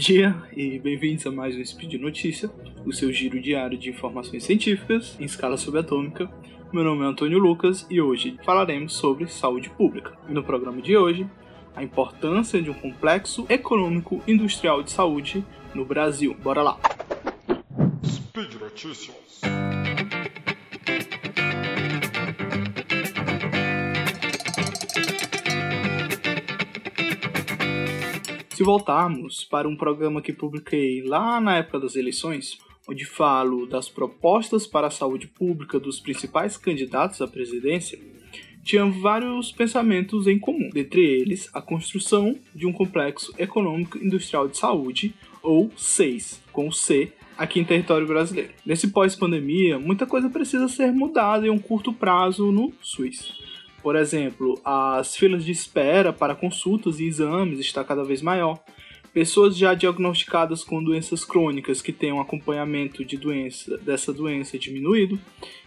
dia e bem-vindos a mais um Speed Notícia, o seu giro diário de informações científicas em escala subatômica. Meu nome é Antônio Lucas e hoje falaremos sobre saúde pública. No programa de hoje, a importância de um complexo econômico industrial de saúde no Brasil. Bora lá! Speed Notícias. Se voltarmos para um programa que publiquei lá na época das eleições, onde falo das propostas para a saúde pública dos principais candidatos à presidência, tinha vários pensamentos em comum, dentre eles a construção de um complexo econômico industrial de saúde, ou SEIS, com C, aqui em território brasileiro. Nesse pós-pandemia, muita coisa precisa ser mudada em um curto prazo no SUS. Por exemplo, as filas de espera para consultas e exames está cada vez maior. Pessoas já diagnosticadas com doenças crônicas que têm um acompanhamento de doença, dessa doença diminuído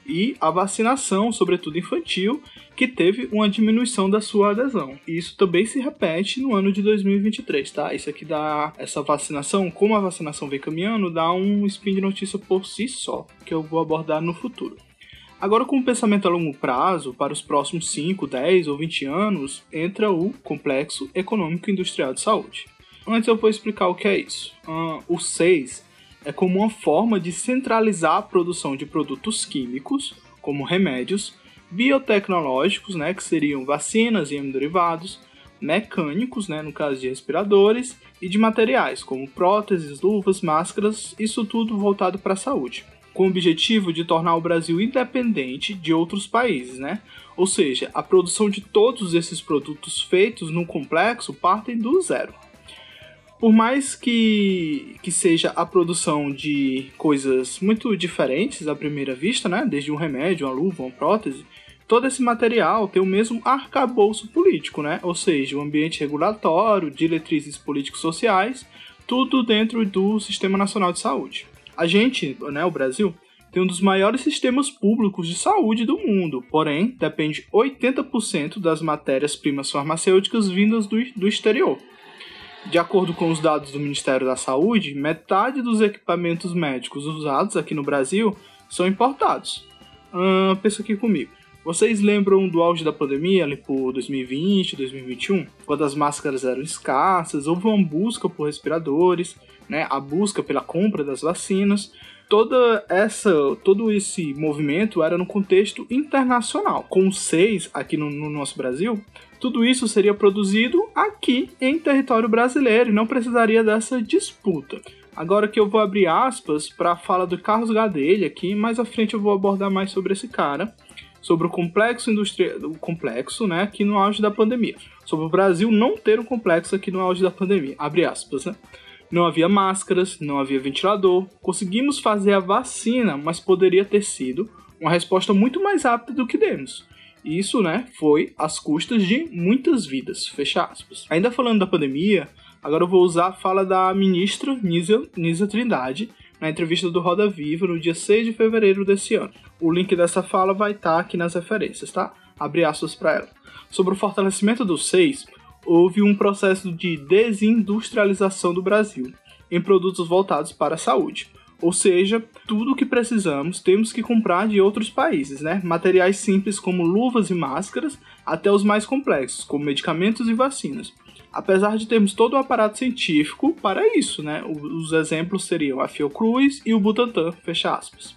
e a vacinação, sobretudo infantil, que teve uma diminuição da sua adesão. Isso também se repete no ano de 2023, tá? Isso aqui dá essa vacinação, como a vacinação vem caminhando, dá um spin de notícia por si só, que eu vou abordar no futuro. Agora, com o pensamento a longo prazo, para os próximos 5, 10 ou 20 anos, entra o Complexo Econômico Industrial de Saúde. Antes eu vou explicar o que é isso. Uh, o 6 é como uma forma de centralizar a produção de produtos químicos, como remédios, biotecnológicos, né, que seriam vacinas e hemoderivados, mecânicos, né, no caso de respiradores, e de materiais, como próteses, luvas, máscaras, isso tudo voltado para a saúde com o objetivo de tornar o Brasil independente de outros países, né? Ou seja, a produção de todos esses produtos feitos no complexo partem do zero. Por mais que, que seja a produção de coisas muito diferentes à primeira vista, né? Desde um remédio, uma luva, uma prótese, todo esse material tem o mesmo arcabouço político, né? Ou seja, o ambiente regulatório, diretrizes políticos sociais, tudo dentro do Sistema Nacional de Saúde. A gente, né, o Brasil, tem um dos maiores sistemas públicos de saúde do mundo, porém depende 80% das matérias-primas farmacêuticas vindas do, do exterior. De acordo com os dados do Ministério da Saúde, metade dos equipamentos médicos usados aqui no Brasil são importados. Pensa aqui comigo. Vocês lembram do auge da pandemia, ali por 2020, 2021, quando as máscaras eram escassas, houve uma busca por respiradores, né, a busca pela compra das vacinas. Toda essa, todo esse movimento era no contexto internacional. Com seis aqui no, no nosso Brasil, tudo isso seria produzido aqui em território brasileiro e não precisaria dessa disputa. Agora que eu vou abrir aspas para a fala do Carlos Gadelha aqui, mais à frente eu vou abordar mais sobre esse cara sobre o complexo industrial, o complexo, né, aqui no auge da pandemia. Sobre o Brasil não ter um complexo aqui no auge da pandemia. Abre aspas, né? Não havia máscaras, não havia ventilador. Conseguimos fazer a vacina, mas poderia ter sido uma resposta muito mais rápida do que demos. Isso, né, foi às custas de muitas vidas. Fecha aspas. Ainda falando da pandemia, agora eu vou usar a fala da ministra Nisa, Nisa Trindade, na entrevista do Roda Viva no dia 6 de fevereiro desse ano. O link dessa fala vai estar tá aqui nas referências, tá? Abre aspas para ela. Sobre o fortalecimento do SEIS, houve um processo de desindustrialização do Brasil em produtos voltados para a saúde. Ou seja, tudo o que precisamos temos que comprar de outros países, né? Materiais simples como luvas e máscaras, até os mais complexos, como medicamentos e vacinas apesar de termos todo o aparato científico para isso, né? Os exemplos seriam a Fiocruz e o Butantan, fecha aspas.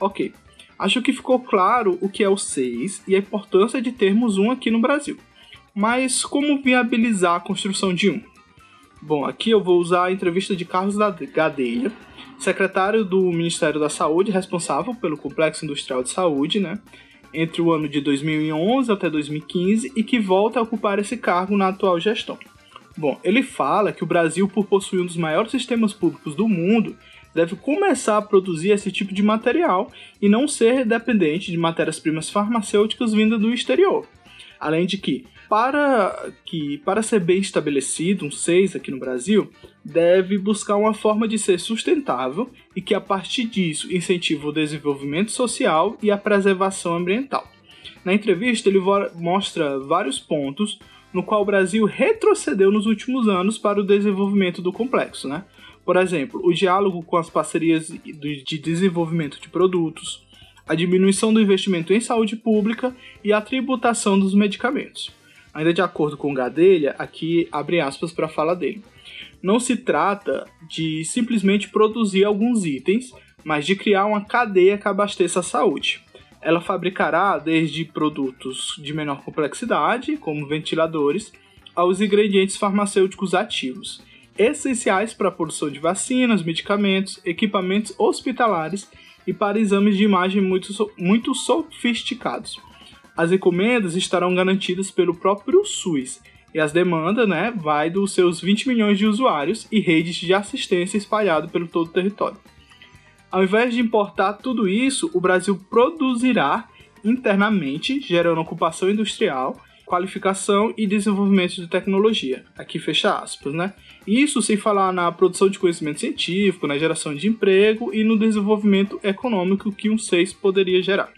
Ok, acho que ficou claro o que é o 6 e a importância de termos um aqui no Brasil. Mas como viabilizar a construção de um? Bom, aqui eu vou usar a entrevista de Carlos Gadelha, secretário do Ministério da Saúde, responsável pelo Complexo Industrial de Saúde, né? Entre o ano de 2011 até 2015 e que volta a ocupar esse cargo na atual gestão. Bom, ele fala que o Brasil, por possuir um dos maiores sistemas públicos do mundo, deve começar a produzir esse tipo de material e não ser dependente de matérias-primas farmacêuticas vindas do exterior. Além de que, para que para ser bem estabelecido um 6 aqui no Brasil, deve buscar uma forma de ser sustentável e que a partir disso incentive o desenvolvimento social e a preservação ambiental. Na entrevista ele mostra vários pontos no qual o Brasil retrocedeu nos últimos anos para o desenvolvimento do complexo, né? Por exemplo, o diálogo com as parcerias de desenvolvimento de produtos, a diminuição do investimento em saúde pública e a tributação dos medicamentos. Ainda de acordo com Gadelha, aqui abre aspas para a fala dele. Não se trata de simplesmente produzir alguns itens, mas de criar uma cadeia que abasteça a saúde. Ela fabricará desde produtos de menor complexidade, como ventiladores, aos ingredientes farmacêuticos ativos, essenciais para a produção de vacinas, medicamentos, equipamentos hospitalares e para exames de imagem muito, muito sofisticados. As encomendas estarão garantidas pelo próprio SUS e as demandas, né, vai dos seus 20 milhões de usuários e redes de assistência espalhado pelo todo o território. Ao invés de importar tudo isso, o Brasil produzirá internamente, gerando ocupação industrial, qualificação e desenvolvimento de tecnologia. Aqui fecha aspas, né? Isso sem falar na produção de conhecimento científico, na geração de emprego e no desenvolvimento econômico que um SEIS poderia gerar.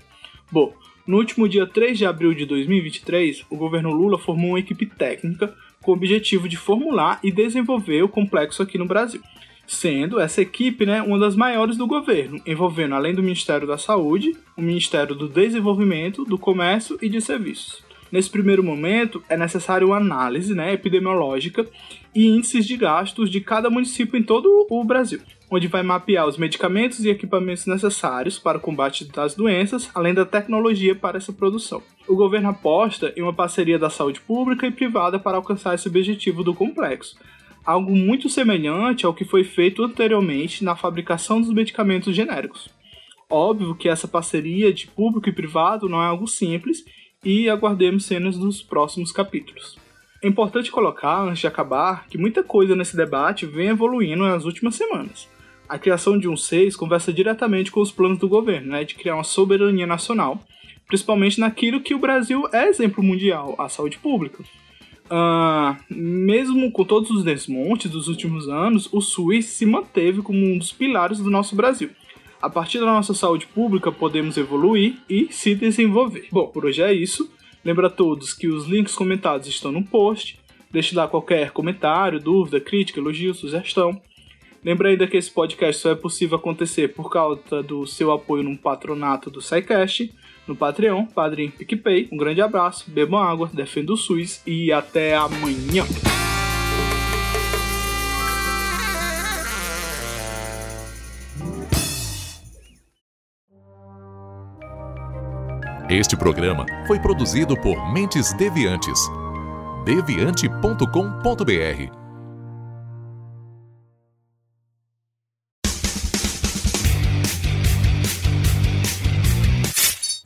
Bom, no último dia 3 de abril de 2023, o governo Lula formou uma equipe técnica com o objetivo de formular e desenvolver o complexo aqui no Brasil, sendo essa equipe né, uma das maiores do governo, envolvendo além do Ministério da Saúde, o Ministério do Desenvolvimento, do Comércio e de Serviços. Nesse primeiro momento, é necessário uma análise né, epidemiológica e índices de gastos de cada município em todo o Brasil, onde vai mapear os medicamentos e equipamentos necessários para o combate das doenças, além da tecnologia para essa produção. O governo aposta em uma parceria da saúde pública e privada para alcançar esse objetivo do complexo, algo muito semelhante ao que foi feito anteriormente na fabricação dos medicamentos genéricos. Óbvio que essa parceria de público e privado não é algo simples e aguardemos cenas dos próximos capítulos. É importante colocar, antes de acabar, que muita coisa nesse debate vem evoluindo nas últimas semanas. A criação de um SEIS conversa diretamente com os planos do governo, né, de criar uma soberania nacional, principalmente naquilo que o Brasil é exemplo mundial, a saúde pública. Uh, mesmo com todos os desmontes dos últimos anos, o SUS se manteve como um dos pilares do nosso Brasil. A partir da nossa saúde pública, podemos evoluir e se desenvolver. Bom, por hoje é isso. Lembra a todos que os links comentados estão no post. Deixe lá qualquer comentário, dúvida, crítica, elogio, sugestão. Lembra ainda que esse podcast só é possível acontecer por causa do seu apoio no patronato do SciCast, no Patreon, Padrim PicPay. Um grande abraço, bebam água, defenda o SUS e até amanhã! Este programa foi produzido por Mentes Deviantes. deviante.com.br.